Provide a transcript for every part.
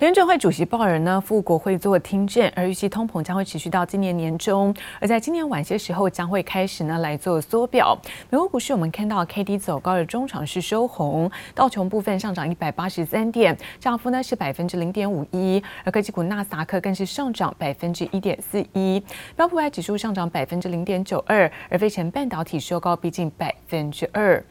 联准会主席鲍尔呢赴国会做听证，而预期通膨将会持续到今年年中，而在今年晚些时候将会开始呢来做缩表。美国股市我们看到 K D 走高的中场是收红，道琼部分上涨一百八十三点，涨幅呢是百分之零点五一，而科技股纳斯达克更是上涨百分之一点四一，标普百指数上涨百分之零点九二，而费城半导体收高逼近百分之二。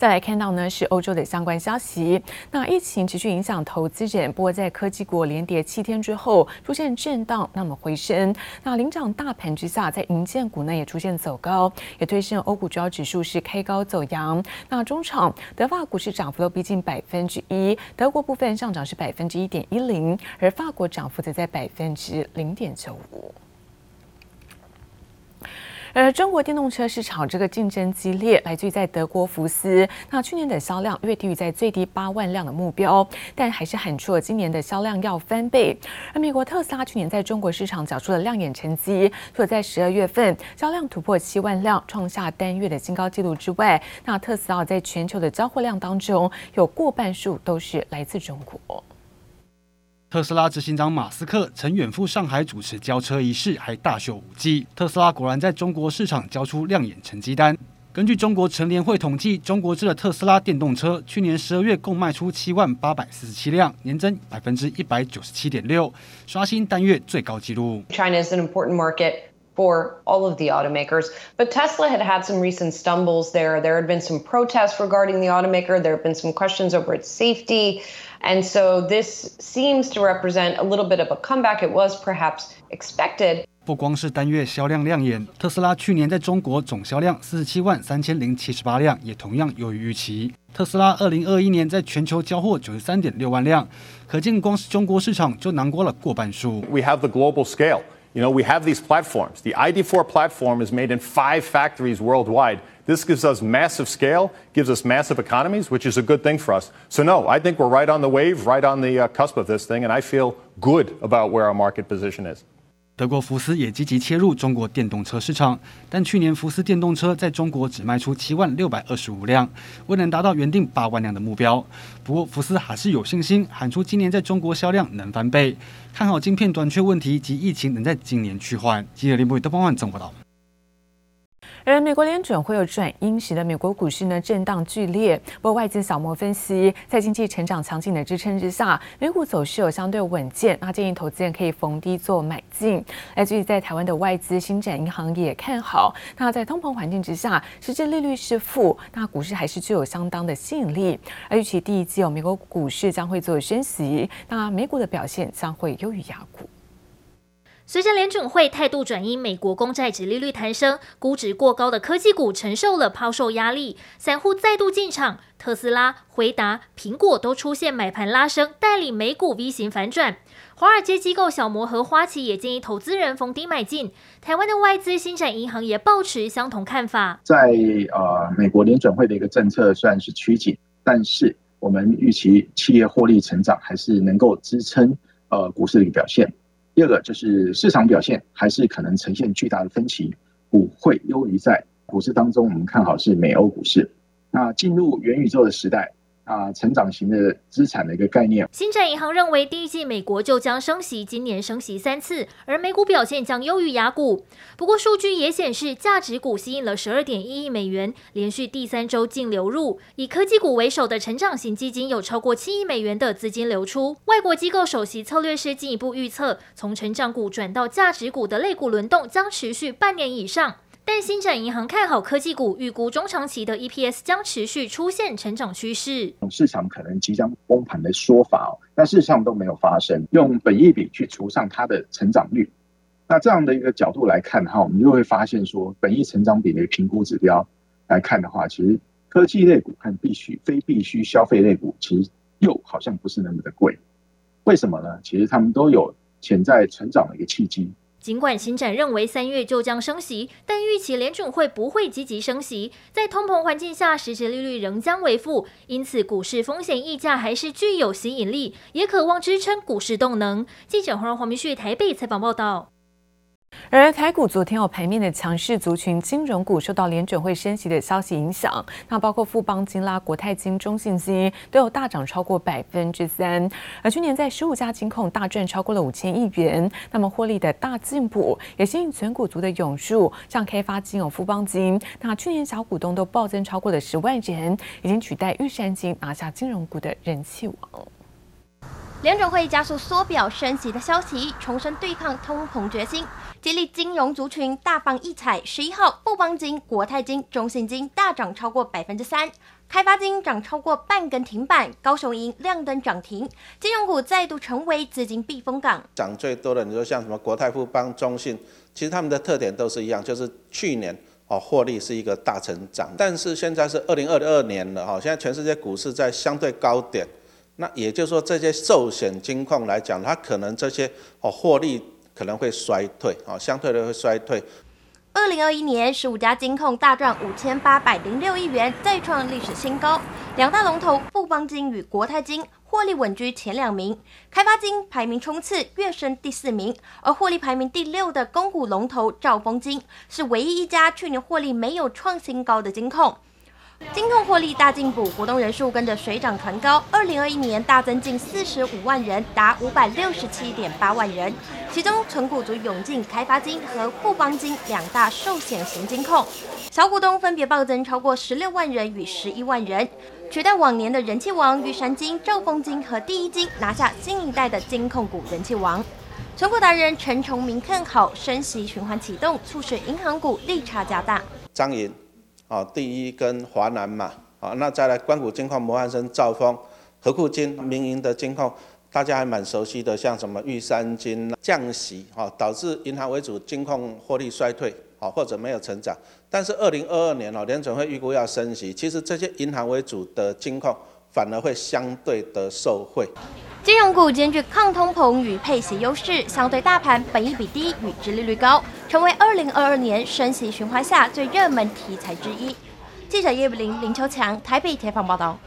再来看到呢是欧洲的相关消息，那疫情持续影响投资人，不过在科技股连跌七天之后出现震荡，那么回升。那领涨大盘之下，在银建股呢也出现走高，也推升欧股主要指数是开高走扬。那中场德法股市涨幅都逼近百分之一，德国部分上涨是百分之一点一零，而法国涨幅则在百分之零点九五。而中国电动车市场这个竞争激烈，来自于在德国福斯，那去年的销量略低于在最低八万辆的目标，但还是喊出了今年的销量要翻倍。而美国特斯拉去年在中国市场缴出了亮眼成绩，除了在十二月份销量突破七万辆，创下单月的新高纪录之外，那特斯拉在全球的交货量当中，有过半数都是来自中国。特斯拉执行长马斯克曾远赴上海主持交车仪式，还大秀武技。特斯拉果然在中国市场交出亮眼成绩单。根据中国乘联会统计，中国制的特斯拉电动车去年十二月共卖出七万八百四十七辆，年增百分之一百九十七点六，刷新单月最高纪录。China is an important market for all of the automakers, but Tesla had had some recent stumbles there. There had been some protests regarding the automaker. There have been some questions over its safety. And so this seems to represent a little bit of a comeback. It was perhaps expected. 不光是单月销量亮眼，特斯拉去年在中国总销量四十七万三千零七十八辆，也同样优于预期。特斯拉二零二一年在全球交货九十三点六万辆，可见光是中国市场就囊括了过半数。We have the global scale. You know, we have these platforms. The ID4 platform is made in five factories worldwide. This gives us massive scale, gives us massive economies, which is a good thing for us. So, no, I think we're right on the wave, right on the uh, cusp of this thing, and I feel good about where our market position is. 德国福斯也积极切入中国电动车市场，但去年福斯电动车在中国只卖出七万六百二十五辆，未能达到原定八万辆的目标。不过福斯还是有信心，喊出今年在中国销量能翻倍，看好晶片短缺问题及疫情能在今年趋缓。记者林博宇、邓方焕综合报道。而美国联准会有转鹰，使得美国股市呢震荡剧烈。不过外资小摩分析，在经济成长强劲的支撑之下，美股走势有相对稳健。那建议投资人可以逢低做买进。来自于在台湾的外资新展银行也看好。那在通膨环境之下，实质利率是负，那股市还是具有相当的吸引力。而预期第一季有美国股市将会做升息，那美股的表现将会优于亚股。随着联准会态度转移，美国公债殖利率弹升，估值过高的科技股承受了抛售压力，散户再度进场，特斯拉、回答、苹果都出现买盘拉升，带领美股 V 型反转。华尔街机构小摩和花旗也建议投资人逢低买进。台湾的外资新展银行也抱持相同看法。在呃美国联准会的一个政策虽然是趋紧，但是我们预期企业获利成长还是能够支撑呃股市的一个表现。第二个就是市场表现还是可能呈现巨大的分歧，股会优于在股市当中，我们看好是美欧股市。那进入元宇宙的时代。啊，成长型的资产的一个概念。星展银行认为，第一季美国就将升息，今年升息三次，而美股表现将优于雅股。不过，数据也显示，价值股吸引了十二点一亿美元，连续第三周净流入。以科技股为首的成长型基金有超过七亿美元的资金流出。外国机构首席策略师进一步预测，从成长股转到价值股的类股轮动将持续半年以上。但星展银行看好科技股，预估中长期的 EPS 将持续出现成长趋势。市场可能即将崩盘的说法哦，但事实上都没有发生。用本益比去除上它的成长率，那这样的一个角度来看哈，我们就会发现说，本益成长比的评估指标来看的话，其实科技类股和必须非必须消费类股，其实又好像不是那么的贵。为什么呢？其实他们都有潜在成长的一个契机。尽管新展认为三月就将升息，但预期联准会不会积极升息。在通膨环境下，实质利率仍将为负，因此股市风险溢价还是具有吸引力，也渴望支撑股市动能。记者黄黄明旭台北采访报道。而台股昨天有盘面的强势族群，金融股受到联准会升息的消息影响，那包括富邦金、啦国泰金、中信金都有大涨超过百分之三。而去年在十五家金控大赚超过了五千亿元，那么获利的大进步也吸引全股族的涌入，像开发金有富邦金，那去年小股东都暴增超过了十万人，已经取代玉山金拿下金融股的人气王。联准会加速缩表升息的消息，重申对抗通膨决心，激励金融族群大放异彩。十一号，富邦金、国泰金、中信金大涨超过百分之三，开发金涨超过半根停板，高雄银亮灯涨停，金融股再度成为资金避风港。涨最多的，你说像什么国泰、富邦、中信，其实他们的特点都是一样，就是去年哦获利是一个大成长，但是现在是二零二二年了哈，现在全世界股市在相对高点。那也就是说，这些寿险金控来讲，它可能这些哦获利可能会衰退，哦相对的会衰退。二零二一年，十五家金控大赚五千八百零六亿元，再创历史新高。两大龙头富邦金与国泰金获利稳居前两名，开发金排名冲刺跃升第四名，而获利排名第六的公股龙头兆丰金是唯一一家去年获利没有创新高的金控。金控获利大进补，股东人数跟着水涨船高。二零二一年大增近四十五万人，达五百六十七点八万人。其中存股族涌进开发金和富邦金两大寿险型金控，小股东分别暴增超过十六万人与十一万人，取代往年的人气王玉山金、兆丰金和第一金，拿下新一代的金控股人气王。存股达人陈崇明看好升息循环启动，促使银行股利差加大。张银。啊，第一跟华南嘛，啊，那再来关谷金矿摩汉生、兆丰、合库金、民营的金矿，大家还蛮熟悉的，像什么玉山金降息，哈，导致银行为主金矿获利衰退，啊，或者没有成长。但是二零二二年哦，联准会预估要升息，其实这些银行为主的金矿反而会相对的受惠。金融股兼具抗通膨与配息优势，相对大盘本益比低与殖利率高，成为二零二二年升息循环下最热门题材之一。记者叶布林、林秋强台北采访报道。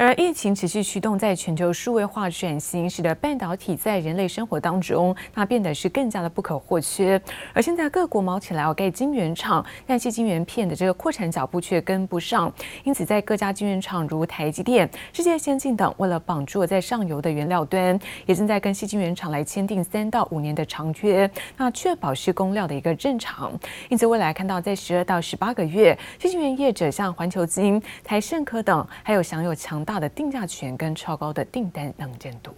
而疫情持续驱动，在全球数位化转型，使得半导体在人类生活当中，那变得是更加的不可或缺。而现在各国卯起来要盖晶圆厂，但是晶圆片的这个扩产脚步却跟不上。因此，在各家晶圆厂如台积电、世界先进等，为了绑住在上游的原料端，也正在跟细晶圆厂来签订三到五年的长约，那确保是供料的一个正常。因此，未来看到在十二到十八个月，矽晶圆业者像环球晶、台盛科等，还有享有强。大的定价权跟超高的订单能见度。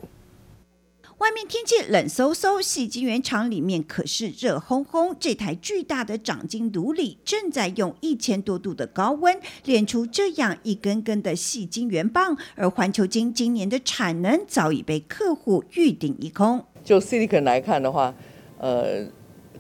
外面天气冷飕飕，细晶圆厂里面可是热烘烘。这台巨大的掌晶炉里正在用一千多度的高温炼出这样一根根的细晶圆棒，而环球晶今年的产能早已被客户预定一空。就 Silicon 来看的话，呃，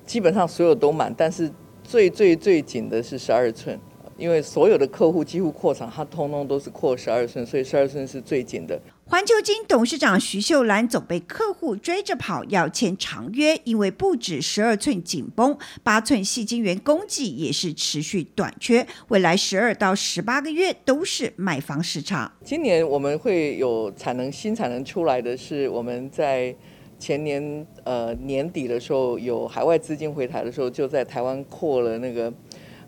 基本上所有都满，但是最最最紧的是十二寸。因为所有的客户几乎扩厂，它通通都是扩十二寸，所以十二寸是最紧的。环球金董事长徐秀兰总被客户追着跑，要签长约，因为不止十二寸紧绷，八寸细晶圆供给也是持续短缺，未来十二到十八个月都是卖方市场。今年我们会有产能新产能出来的是，我们在前年呃年底的时候有海外资金回台的时候，就在台湾扩了那个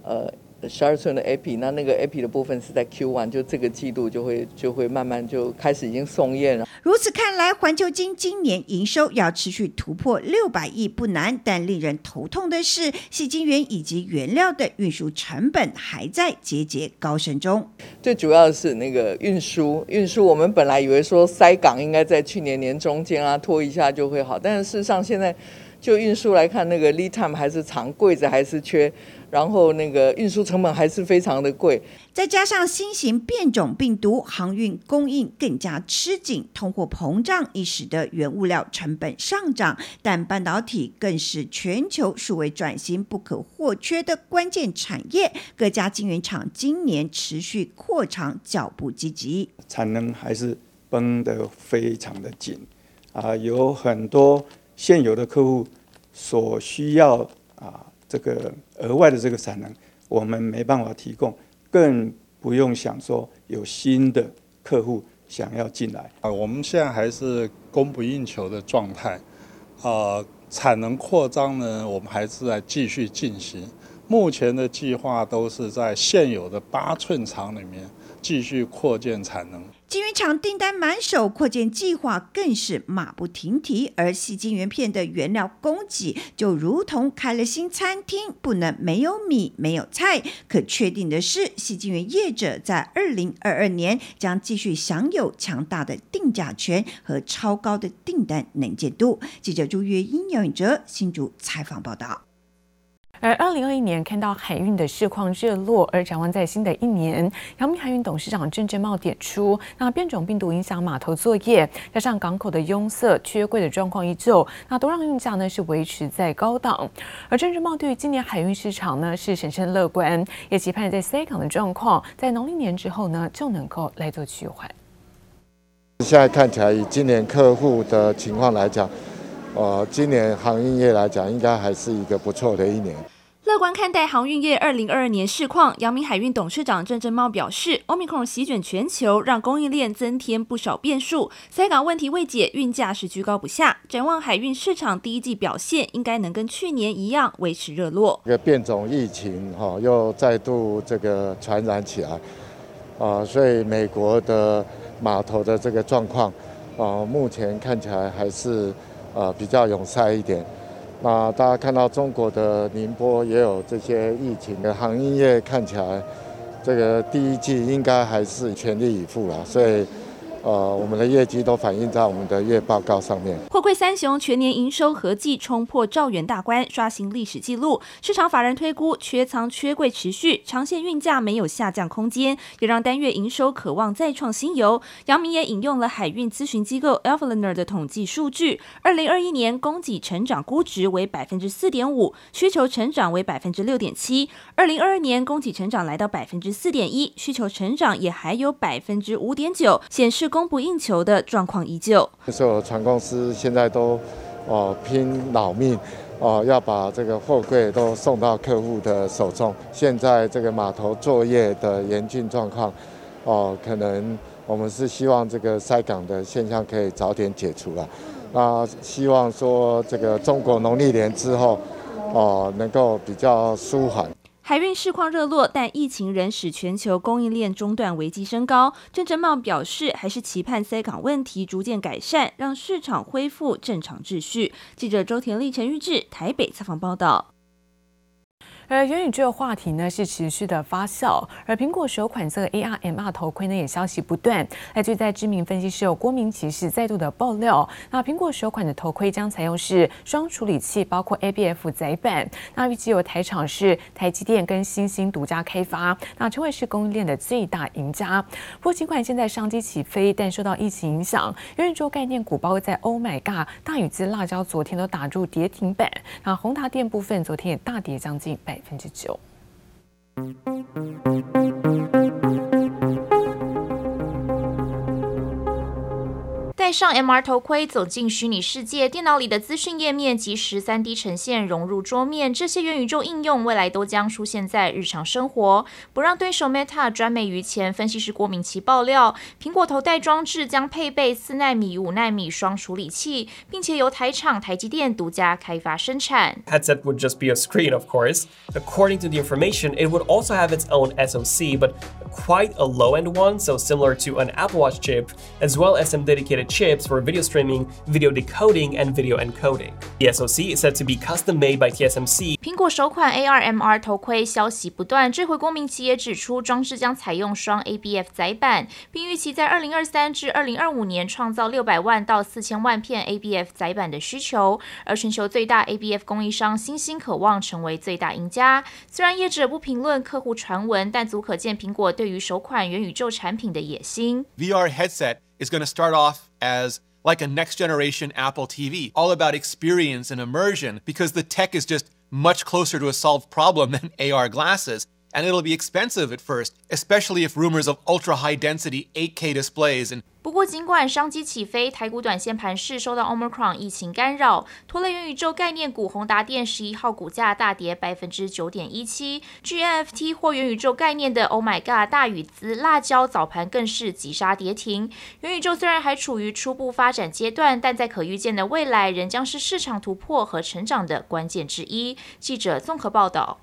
呃。十二寸的 Epi，那那个 Epi 的部分是在 Q1，就这个季度就会就会慢慢就开始已经送验了。如此看来，环球金今年营收要持续突破六百亿不难，但令人头痛的是，细晶圆以及原料的运输成本还在节节高升中。最主要的是那个运输，运输我们本来以为说塞港应该在去年年中间啊拖一下就会好，但是事实上现在就运输来看，那个 lead time 还是长，柜子还是缺。然后那个运输成本还是非常的贵，再加上新型变种病毒，航运供应更加吃紧，通货膨胀亦使得原物料成本上涨。但半导体更是全球数位转型不可或缺的关键产业，各家晶圆厂今年持续扩厂脚步积极，产能还是绷得非常的紧啊，有很多现有的客户所需要啊。这个额外的这个产能，我们没办法提供，更不用想说有新的客户想要进来啊。我们现在还是供不应求的状态啊。产能扩张呢，我们还是在继续进行。目前的计划都是在现有的八寸厂里面继续扩建产能。晶圆厂订单满手，扩建计划更是马不停蹄。而矽晶圆片的原料供给就如同开了新餐厅，不能没有米没有菜。可确定的是，矽晶圆业者在二零二二年将继续享有强大的定价权和超高的订单能见度。记者朱月英、杨永哲新竹采访报道。而二零二一年看到海运的市况热络，而展望在新的一年，阳明海运董事长郑正茂点出，那变种病毒影响码头作业，加上港口的拥塞、缺柜的状况依旧，那都让运价呢是维持在高档。而郑正茂对于今年海运市场呢是审慎乐观，也期盼在塞港的状况在农历年之后呢就能够来做趋缓。现在看起来，以今年客户的情况来讲，呃，今年航运业来讲，应该还是一个不错的一年。乐观看待航运业二零二二年市况，阳明海运董事长郑正茂表示，Omicron 席卷全球，让供应链增添不少变数，塞港问题未解，运价是居高不下。展望海运市场第一季表现，应该能跟去年一样维持热络。这个变种疫情哈又再度这个传染起来啊，所以美国的码头的这个状况啊，目前看起来还是。呃，比较拥塞一点。那大家看到中国的宁波也有这些疫情的行业，看起来这个第一季应该还是全力以赴了，所以。呃，我们的业绩都反映在我们的月报告上面。货柜三雄全年营收合计冲破兆元大关，刷新历史纪录。市场法人推估，缺仓缺柜持续，长线运价没有下降空间，也让单月营收渴望再创新猷。杨明也引用了海运咨询机构 Alphaliner 的统计数据，二零二一年供给成长估值为百分之四点五，需求成长为百分之六点七。二零二二年供给成长来到百分之四点一，需求成长也还有百分之五点九，显示。供不应求的状况依旧，所有船公司现在都哦拼老命哦，要把这个货柜都送到客户的手中。现在这个码头作业的严峻状况哦，可能我们是希望这个塞港的现象可以早点解除了。那希望说这个中国农历年之后哦，能够比较舒缓。海运市况热络，但疫情仍使全球供应链中断危机升高。郑正茂表示，还是期盼塞港问题逐渐改善，让市场恢复正常秩序。记者周田丽、陈玉志台北采访报道。而元宇宙话题呢是持续的发酵，而苹果首款这个 AR MR 头盔呢也消息不断。那就在知名分析师有郭明奇是再度的爆料，那苹果首款的头盔将采用是双处理器，包括 ABF 载板。那预计有台厂是台积电跟新兴独家开发，那成为是供应链的最大赢家。不过尽管现在商机起飞，但受到疫情影响，元宇宙概念股包括在 Oh My God、大宇资、辣椒昨天都打入跌停板。那宏达电部分昨天也大跌将近百。百分之九。上 MR 头盔，走进虚拟世界，电脑里的资讯页面即时 3D 呈现融入桌面，这些元宇宙应用未来都将出现在日常生活，不让对手 Meta 专美于前。分析师郭明奇爆料，苹果头戴装置将配备四纳米、五纳米双处理器，并且由台厂台积电独家开发生产。Headset would just be a screen, of course. According to the information, it would also have its own SoC, but quite a low-end one, so similar to an Apple Watch chip, as well as some dedicated chips for video streaming, video decoding, and video encoding. The SoC is said to be custom made by TSMC. 苹果首款 AR/MR 头盔消息不断，这回郭明錤也指出，装置将采用双 ABF 载板，并预期在二零二三至二零二五年创造六百万到四千万片 ABF 载板的需求。而全球最大 ABF 供应商欣兴渴望成为最大赢家。虽然业者不评论客户传闻，但足可见苹果对于首款元宇宙产品的野心。VR headset is going to start off as like a next generation Apple TV, all about experience and immersion because the tech is just much closer to a solved problem than AR glasses. And it'll be expensive at first, especially if rumors of ultra high density 8K displays and 不过，尽管商机起飞，台股短线盘势受到 Omicron 疫情干扰，拖累元宇宙概念股宏达电十一号股价大跌百分之九点一七。至于 NFT 或元宇宙概念的 Oh My God 大宇资、辣椒早盘更是急杀跌停。元宇宙虽然还处于初步发展阶段，但在可预见的未来，仍将是市场突破和成长的关键之一。记者综合报道。